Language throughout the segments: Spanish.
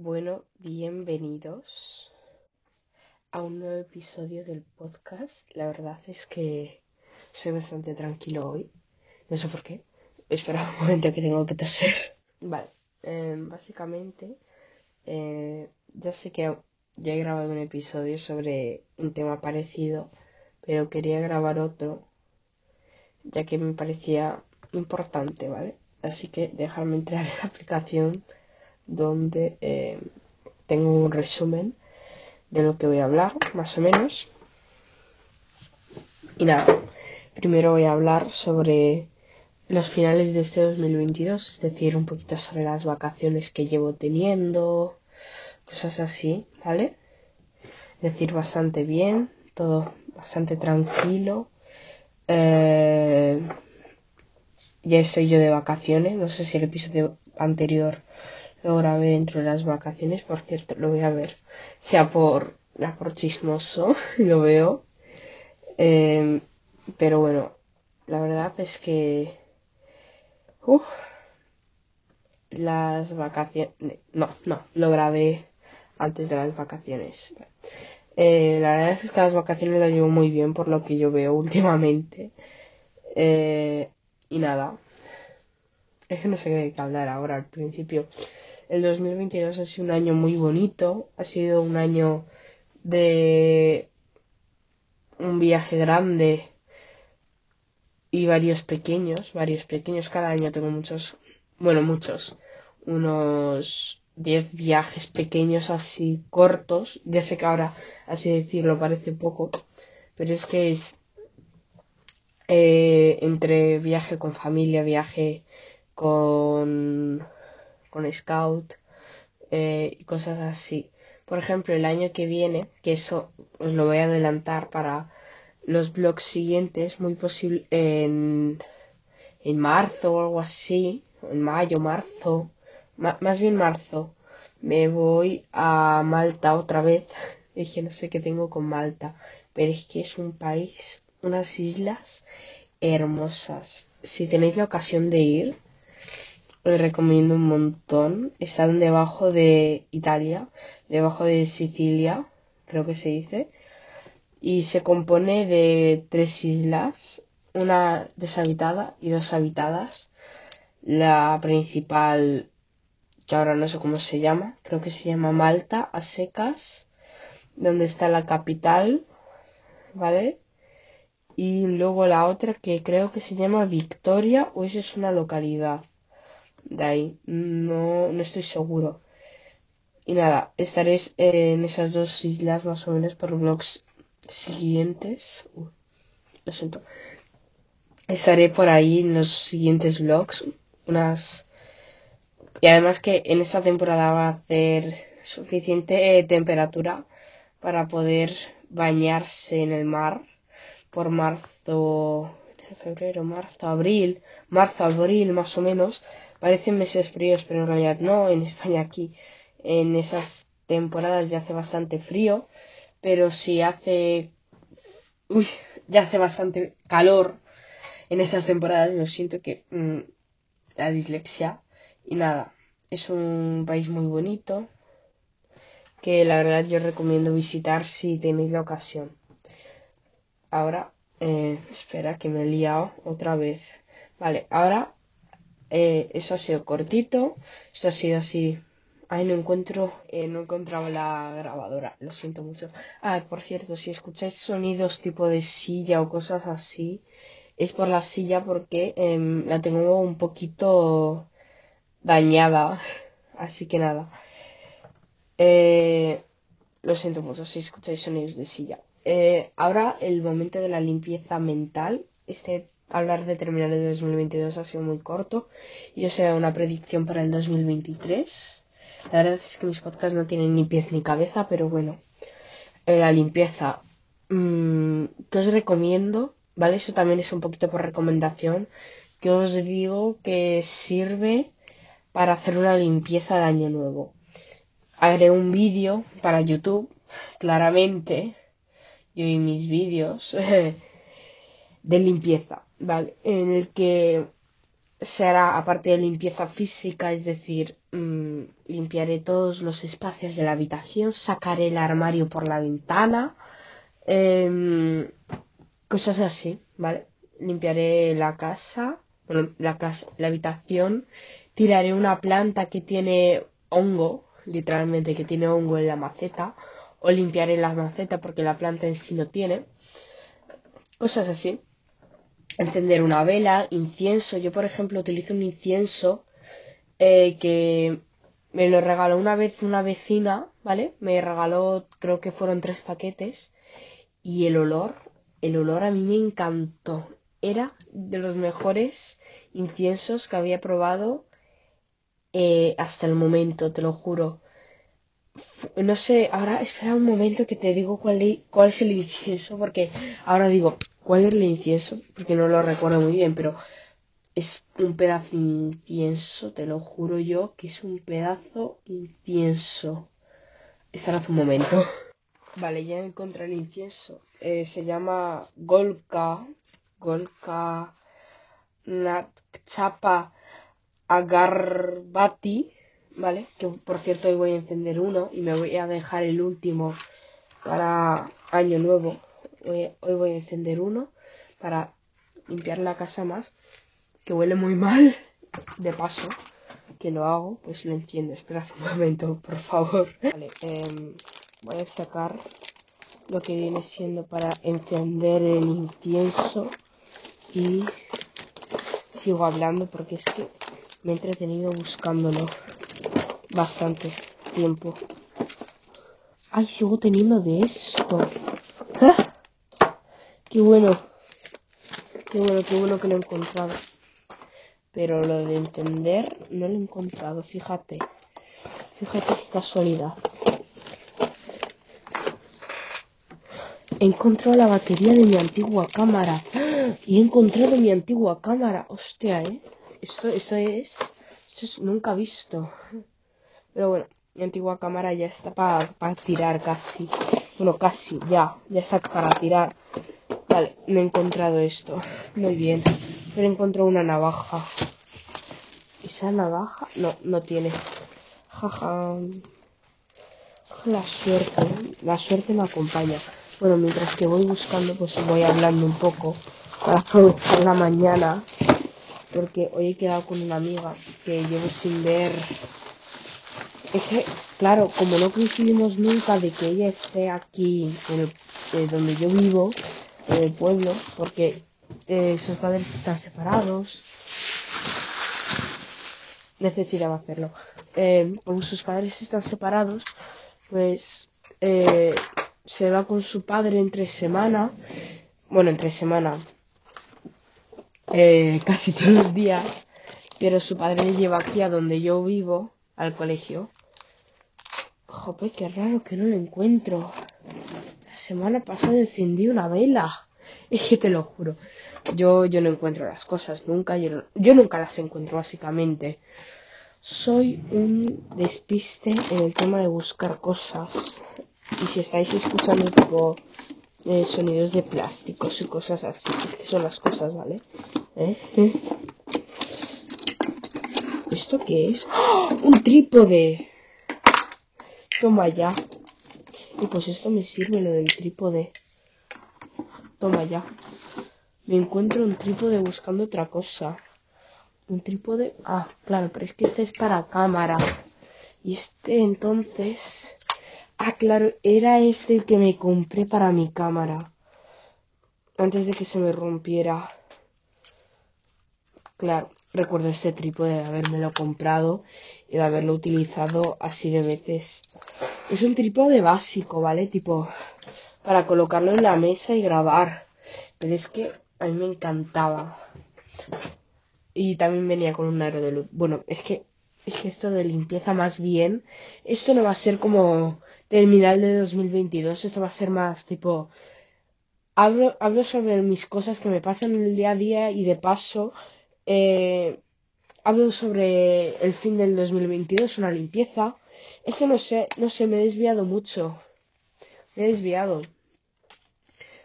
Bueno, bienvenidos a un nuevo episodio del podcast. La verdad es que soy bastante tranquilo hoy. No sé por qué. Espera un momento que tengo que toser. Vale, em, básicamente, eh, ya sé que ya he grabado un episodio sobre un tema parecido, pero quería grabar otro, ya que me parecía importante, ¿vale? Así que dejarme entrar en la aplicación donde eh, tengo un resumen de lo que voy a hablar, más o menos. Y nada, primero voy a hablar sobre los finales de este 2022, es decir, un poquito sobre las vacaciones que llevo teniendo, cosas así, ¿vale? Es decir, bastante bien, todo bastante tranquilo. Eh, ya estoy yo de vacaciones, no sé si el episodio anterior lo grabé dentro de las vacaciones, por cierto, lo voy a ver ya por, ya por chismoso, lo veo. Eh, pero bueno, la verdad es que... Uf, las vacaciones... No, no, lo grabé antes de las vacaciones. Eh, la verdad es que las vacaciones las llevo muy bien por lo que yo veo últimamente. Eh, y nada. Es que no sé de qué hablar ahora al principio. El 2022 ha sido un año muy bonito. Ha sido un año de un viaje grande y varios pequeños, varios pequeños. Cada año tengo muchos, bueno, muchos, unos 10 viajes pequeños así cortos. Ya sé que ahora, así decirlo, parece poco, pero es que es eh, entre viaje con familia, viaje con, con Scout eh, y cosas así. Por ejemplo, el año que viene, que eso os lo voy a adelantar para los blogs siguientes, muy posible en, en marzo o algo así, en mayo, marzo, más bien marzo, me voy a Malta otra vez. Dije, no sé qué tengo con Malta, pero es que es un país, unas islas hermosas. Si tenéis la ocasión de ir, recomiendo un montón. Están debajo de Italia, debajo de Sicilia, creo que se dice. Y se compone de tres islas, una deshabitada y dos habitadas. La principal, que ahora no sé cómo se llama, creo que se llama Malta, a secas, donde está la capital, ¿vale? Y luego la otra que creo que se llama Victoria, o esa es una localidad de ahí. No, no estoy seguro. Y nada, estaréis en esas dos islas más o menos por blogs siguientes. lo siento. Estaré por ahí en los siguientes vlogs. Unas. Y además que en esta temporada va a hacer suficiente temperatura para poder bañarse en el mar por marzo, febrero, marzo, abril, marzo, abril más o menos Parecen meses fríos, pero en realidad no. En España aquí en esas temporadas ya hace bastante frío, pero si hace... Uy, ya hace bastante calor en esas temporadas. Lo siento que... Mm, la dislexia. Y nada, es un país muy bonito que la verdad yo recomiendo visitar si tenéis la ocasión. Ahora, eh, espera que me he liado otra vez. Vale, ahora eh, eso ha sido cortito. Esto ha sido así. Ay, no encuentro, eh, no encontraba la grabadora, lo siento mucho. Ah, por cierto, si escucháis sonidos tipo de silla o cosas así, es por la silla porque em, la tengo un poquito dañada. Así que nada. Eh, lo siento mucho si escucháis sonidos de silla. ahora el momento de la limpieza mental. Este hablar de terminar el 2022 ha sido muy corto y yo sé una predicción para el 2023. La verdad es que mis podcasts no tienen ni pies ni cabeza, pero bueno, eh, la limpieza mmm, que os recomiendo, ¿vale? Eso también es un poquito por recomendación, que os digo que sirve para hacer una limpieza de año nuevo. Haré un vídeo para YouTube, claramente, yo y mis vídeos de limpieza. Vale, en el que se hará aparte de limpieza física, es decir, mm, limpiaré todos los espacios de la habitación, sacaré el armario por la ventana, em, cosas así, ¿vale? Limpiaré la casa, bueno, la casa, la habitación, tiraré una planta que tiene hongo, literalmente que tiene hongo en la maceta, o limpiaré la maceta porque la planta en sí no tiene, cosas así encender una vela, incienso. Yo, por ejemplo, utilizo un incienso eh, que me lo regaló una vez una vecina, ¿vale? Me regaló, creo que fueron tres paquetes. Y el olor, el olor a mí me encantó. Era de los mejores inciensos que había probado eh, hasta el momento, te lo juro. No sé, ahora espera un momento que te digo cuál, cuál es el incienso, porque ahora digo, cuál es el incienso, porque no lo recuerdo muy bien, pero es un pedazo incienso, te lo juro yo, que es un pedazo incienso. Estará hace un momento. Vale, ya encontré el incienso. Eh, se llama Golka, Golka Natchapa Agarbati, ¿vale? Que por cierto hoy voy a encender uno y me voy a dejar el último para año nuevo hoy, voy a encender uno para limpiar la casa más, que huele muy mal. De paso, que lo hago, pues lo enciendo. Espera un momento, por favor. Vale, em, voy a sacar lo que viene siendo para encender el incienso y sigo hablando porque es que me he entretenido buscándolo bastante tiempo. Ay, sigo teniendo de esto. ¿Ah? Qué bueno. Qué bueno, qué bueno que lo he encontrado. Pero lo de entender no lo he encontrado, fíjate. Fíjate qué casualidad. He encontrado la batería de mi antigua cámara. Y he encontrado mi antigua cámara. Hostia, ¿eh? Esto, esto es... Esto es nunca visto. Pero bueno, mi antigua cámara ya está para tirar casi. Bueno, casi, ya. Ya está para tirar. Vale, me he encontrado esto. Muy bien. Pero encontrado una navaja. ¿Esa navaja? No, no tiene. Jaja. La suerte. La suerte me acompaña. Bueno, mientras que voy buscando, pues voy hablando un poco. Para aprovechar la mañana. Porque hoy he quedado con una amiga que llevo sin ver. Es que, claro, como no coincidimos nunca de que ella esté aquí en el, eh, donde yo vivo, en el pueblo porque eh, sus padres están separados. Necesitaba hacerlo. Eh, como sus padres están separados, pues eh, se va con su padre entre semana. Bueno, entre semana. Eh, casi todos los días. Pero su padre le lleva aquí a donde yo vivo, al colegio. Jope, qué raro que no lo encuentro semana pasada encendí una vela. Es que te lo juro. Yo, yo no encuentro las cosas nunca. Yo, yo nunca las encuentro básicamente. Soy un despiste en el tema de buscar cosas. Y si estáis escuchando tipo eh, sonidos de plásticos y cosas así, es que son las cosas, ¿vale? ¿Eh? ¿Esto qué es? ¡Oh! Un trípode. Toma ya. Y pues esto me sirve lo del trípode. Toma ya. Me encuentro un trípode buscando otra cosa. Un trípode. Ah, claro, pero es que este es para cámara. Y este entonces. Ah, claro, era este el que me compré para mi cámara. Antes de que se me rompiera. Claro, recuerdo este trípode de habérmelo comprado y de haberlo utilizado así de veces. Es un trípode básico, ¿vale? Tipo, para colocarlo en la mesa y grabar. Pero es que a mí me encantaba. Y también venía con un aro de luz. Bueno, es que, es que esto de limpieza más bien, esto no va a ser como terminal de 2022, esto va a ser más tipo... Hablo, hablo sobre mis cosas que me pasan en el día a día y de paso eh, hablo sobre el fin del 2022, una limpieza es que no sé, no sé, me he desviado mucho. Me he desviado.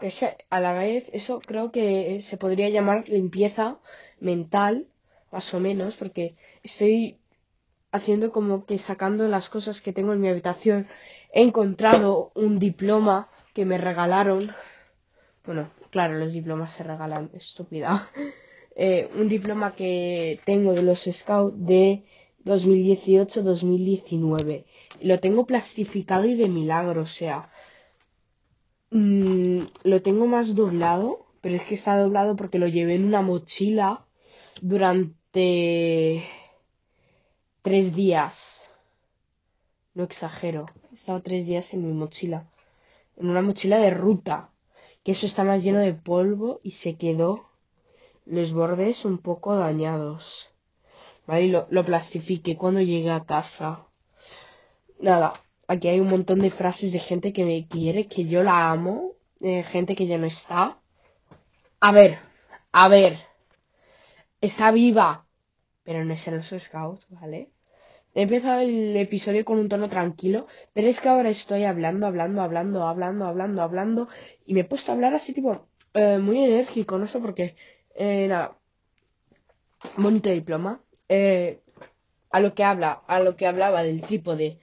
Es que a la vez eso creo que se podría llamar limpieza mental más o menos, porque estoy haciendo como que sacando las cosas que tengo en mi habitación. He encontrado un diploma que me regalaron. Bueno, claro, los diplomas se regalan, estúpida. Eh, un diploma que tengo de los Scouts de 2018-2019. Lo tengo plastificado y de milagro, o sea, mm, lo tengo más doblado, pero es que está doblado porque lo llevé en una mochila durante tres días. No exagero, he estado tres días en mi mochila, en una mochila de ruta, que eso está más lleno de polvo y se quedó los bordes un poco dañados. ¿vale? Y lo, lo plastifiqué cuando llegué a casa. Nada, aquí hay un montón de frases de gente que me quiere, que yo la amo, gente que ya no está. A ver, a ver, está viva, pero no es el oso scout, ¿vale? He empezado el episodio con un tono tranquilo, pero es que ahora estoy hablando, hablando, hablando, hablando, hablando, hablando, y me he puesto a hablar así tipo eh, muy enérgico, no sé por qué. Eh, nada, bonito diploma. Eh, a lo que habla, a lo que hablaba del trípode.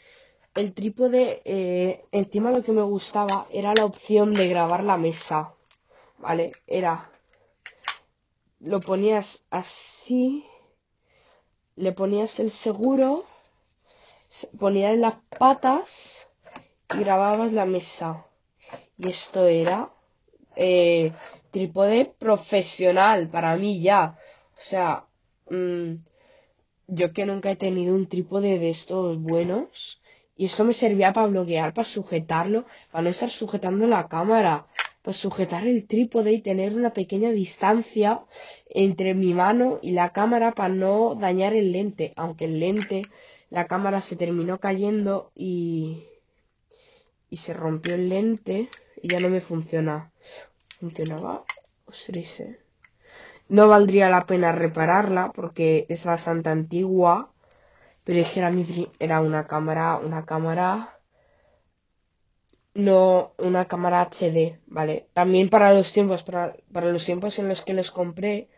El trípode, eh, encima lo que me gustaba era la opción de grabar la mesa. ¿Vale? Era. Lo ponías así. Le ponías el seguro. Ponías las patas. Y grababas la mesa. Y esto era. Eh, trípode profesional para mí ya. O sea. Mmm, yo que nunca he tenido un trípode de estos buenos. Y esto me servía para bloquear, para sujetarlo, para no estar sujetando la cámara, para sujetar el trípode y tener una pequeña distancia entre mi mano y la cámara para no dañar el lente. Aunque el lente, la cámara se terminó cayendo y, y se rompió el lente y ya no me funciona. Funcionaba, no valdría la pena repararla porque es bastante antigua, pero es que era, era una cámara, una cámara, no una cámara HD, ¿vale? También para los tiempos, para, para los tiempos en los que les compré,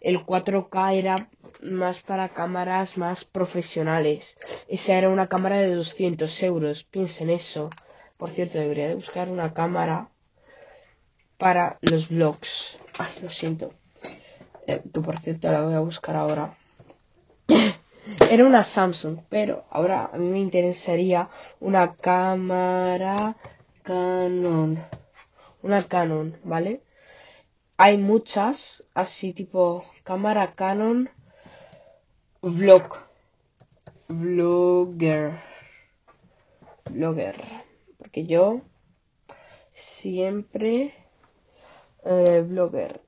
el 4K era más para cámaras más profesionales. Esa era una cámara de 200 euros, piensen eso. Por cierto, debería de buscar una cámara para los vlogs. Ay, lo siento. Eh, por cierto la voy a buscar ahora. Era una Samsung, pero ahora a mí me interesaría una cámara Canon. Una Canon, ¿vale? Hay muchas, así tipo cámara Canon Vlog. Vlogger. Vlogger. Porque yo siempre eh, blogger.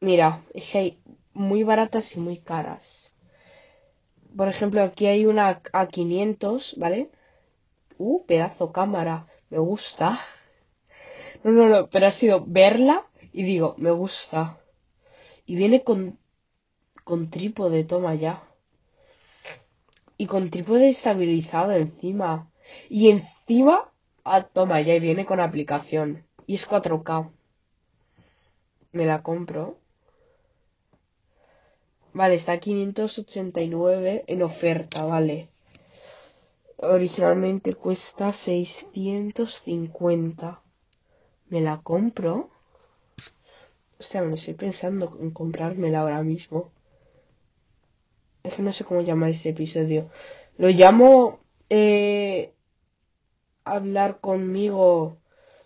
Mira, es que hay muy baratas y muy caras. Por ejemplo, aquí hay una A500, ¿vale? Uh, pedazo cámara. Me gusta. No, no, no, pero ha sido verla y digo, me gusta. Y viene con, con trípode, toma ya. Y con trípode estabilizado encima. Y encima, ah, toma ya, y viene con aplicación. Y es 4K. Me la compro. Vale, está a 589 en oferta, vale. Originalmente cuesta 650. ¿Me la compro? O sea, me estoy pensando en comprármela ahora mismo. Es que no sé cómo llamar este episodio. Lo llamo eh, hablar conmigo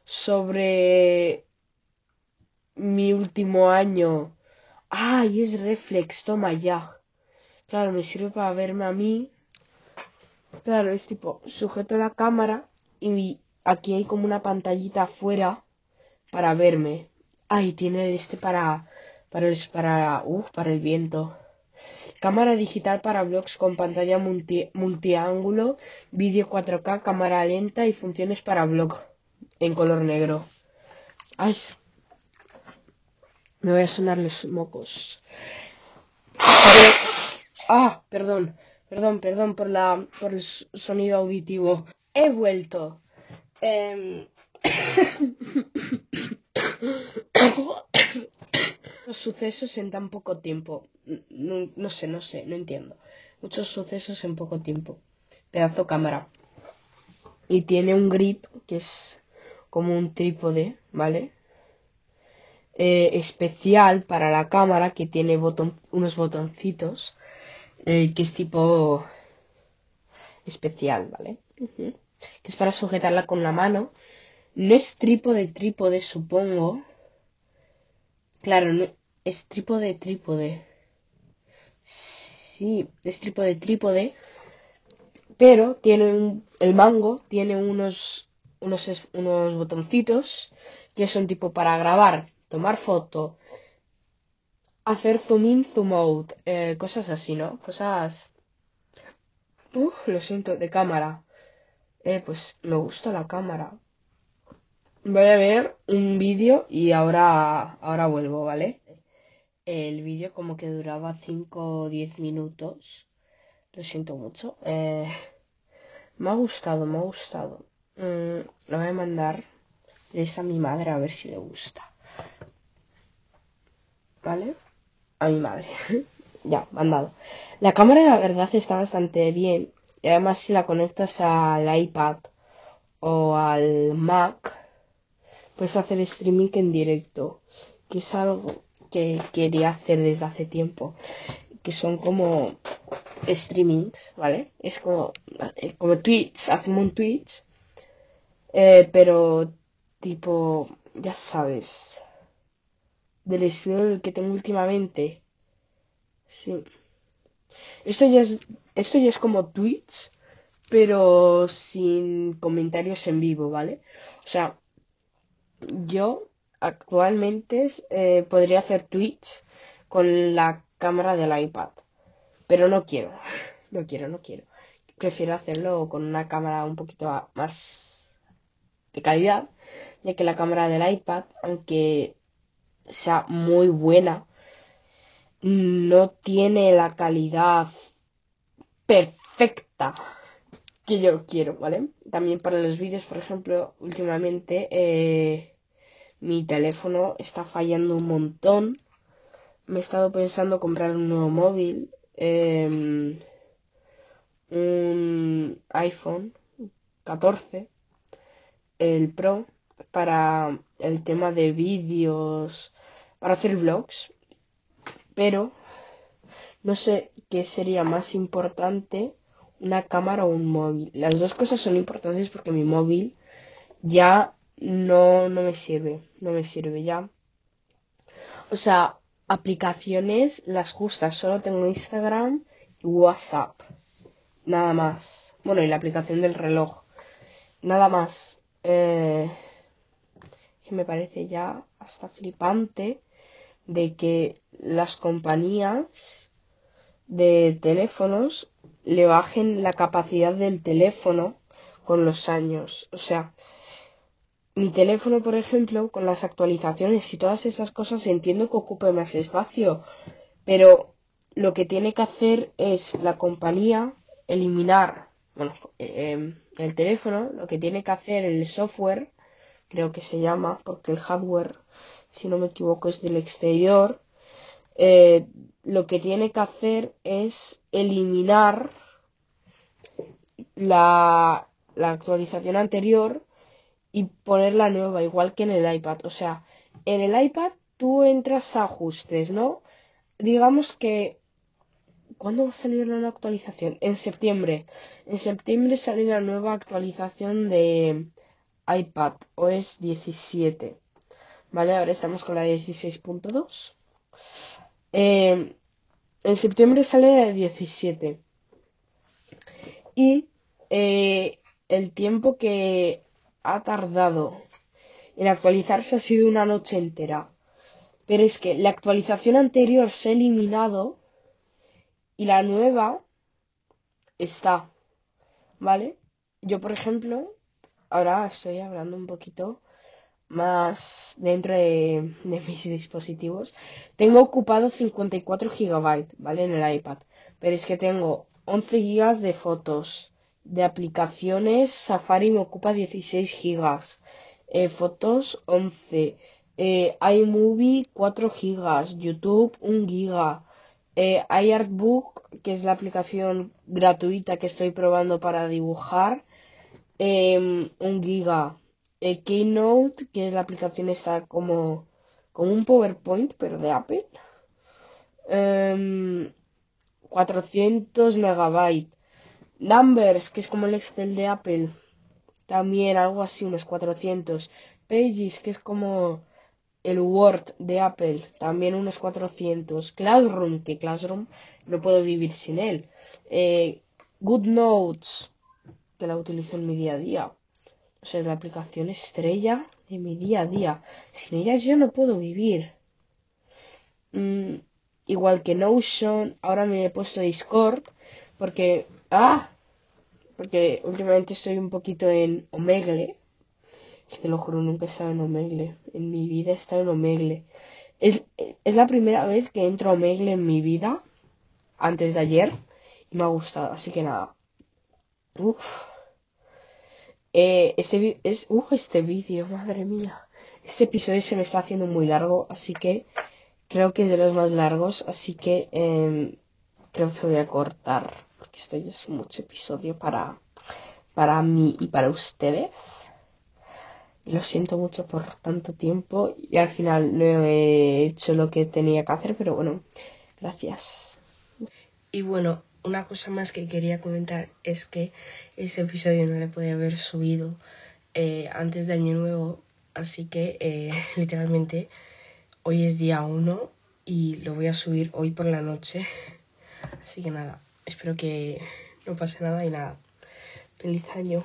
sobre mi último año ¡Ay, es reflex! Toma ya. Claro, me sirve para verme a mí. Claro, es tipo, sujeto la cámara y aquí hay como una pantallita afuera para verme. Ay, tiene este para para el para uf, para el viento. Cámara digital para vlogs con pantalla multi, multiángulo, vídeo 4K, cámara lenta y funciones para vlog en color negro. Ay, me voy a sonar los mocos. Ah, perdón, perdón, perdón por la por el sonido auditivo. He vuelto. Eh... muchos sucesos en tan poco tiempo. No, no, sé, no sé, no entiendo. Muchos sucesos en poco tiempo. Pedazo cámara. Y tiene un grip que es como un trípode, ¿vale? Eh, especial para la cámara que tiene unos botoncitos eh, que es tipo especial, ¿vale? Que es para sujetarla con la mano. No es trípode, trípode, supongo. Claro, no, es trípode, trípode. Sí, es trípode, trípode. Pero tiene un, el mango tiene unos, unos, unos botoncitos que son tipo para grabar, tomar foto, hacer zoom in, zoom out, eh, cosas así, ¿no? Cosas Uf, lo siento, de cámara. Eh, pues me gusta la cámara. Voy a ver un vídeo y ahora, ahora vuelvo, ¿vale? El vídeo como que duraba 5 o 10 minutos. Lo siento mucho. Eh, me ha gustado, me ha gustado. Mm, lo voy a mandar a mi madre a ver si le gusta. ¿Vale? A mi madre. ya, mandado. La cámara la verdad está bastante bien. Y además si la conectas al iPad o al Mac, puedes hacer streaming en directo. Que es algo que quería hacer desde hace tiempo. Que son como streamings, ¿vale? Es como, como Twitch, hacemos un Twitch. Eh, pero tipo, ya sabes, del estilo que tengo últimamente Sí. Esto ya es, esto ya es como Twitch, pero sin comentarios en vivo, ¿vale? O sea, yo actualmente eh, podría hacer Twitch con la cámara del iPad, pero no quiero, no quiero, no quiero. Prefiero hacerlo con una cámara un poquito más de calidad, ya que la cámara del iPad, aunque sea muy buena, no tiene la calidad perfecta que yo quiero, ¿vale? También para los vídeos, por ejemplo, últimamente eh, mi teléfono está fallando un montón. Me he estado pensando comprar un nuevo móvil, em, un iPhone 14, el Pro, para el tema de vídeos, para hacer vlogs pero no sé qué sería más importante, una cámara o un móvil. Las dos cosas son importantes porque mi móvil ya no, no me sirve, no me sirve ya. O sea, aplicaciones las justas, solo tengo Instagram y WhatsApp. Nada más. Bueno, y la aplicación del reloj. Nada más. Eh, me parece ya hasta flipante de que las compañías de teléfonos le bajen la capacidad del teléfono con los años. O sea, mi teléfono, por ejemplo, con las actualizaciones y todas esas cosas, entiendo que ocupe más espacio, pero lo que tiene que hacer es la compañía eliminar, bueno, eh, el teléfono, lo que tiene que hacer el software, creo que se llama, porque el hardware si no me equivoco, es del exterior, eh, lo que tiene que hacer es eliminar la, la actualización anterior y poner la nueva, igual que en el iPad. O sea, en el iPad tú entras a ajustes, ¿no? Digamos que... ¿Cuándo va a salir la nueva actualización? En septiembre. En septiembre sale la nueva actualización de iPad OS 17. ¿Vale? Ahora estamos con la 16.2. Eh, en septiembre sale la 17. Y eh, el tiempo que ha tardado en actualizarse ha sido una noche entera. Pero es que la actualización anterior se ha eliminado y la nueva está. ¿Vale? Yo, por ejemplo, ahora estoy hablando un poquito más dentro de, mis dispositivos. Tengo ocupado 54 GB, ¿vale? En el iPad. Pero es que tengo 11 GB de fotos. De aplicaciones, Safari me ocupa 16 GB. Eh, fotos 11. eh, iMovie 4 gigas, YouTube 1 giga, eh, iArtbook, que es la aplicación gratuita que estoy probando para dibujar, eh, 1 giga, Keynote, que es la aplicación está como, como un PowerPoint, pero de Apple, 400 em, megabytes. Numbers, que es como el Excel de Apple, también algo así, unos 400. Pages, que es como el Word de Apple, también unos 400. Classroom, que Classroom no puedo vivir sin él. Eh, Good Notes, que la utilizo en mi día a día. O sea, la aplicación estrella de mi día a día. Sin ella yo no puedo vivir. Mm, igual que Notion, ahora me he puesto Discord porque... ¡Ah! Porque últimamente estoy un poquito en Omegle te lo juro, nunca he estado en Omegle. En mi vida he estado en Omegle. Es, es la primera vez que entro a Omegle en mi vida, antes de ayer, y me ha gustado, así que nada. Uf. Eh, este, es, uf, este vídeo, madre mía. Este episodio se me está haciendo muy largo, así que creo que es de los más largos, así que em, creo que voy a cortar, porque esto ya es mucho episodio para, para mí y para ustedes lo siento mucho por tanto tiempo y al final no he hecho lo que tenía que hacer, pero bueno, gracias. Y bueno, una cosa más que quería comentar es que este episodio no le podía haber subido eh, antes de Año Nuevo, así que eh, literalmente hoy es día 1 y lo voy a subir hoy por la noche. Así que nada, espero que no pase nada y nada. Feliz año.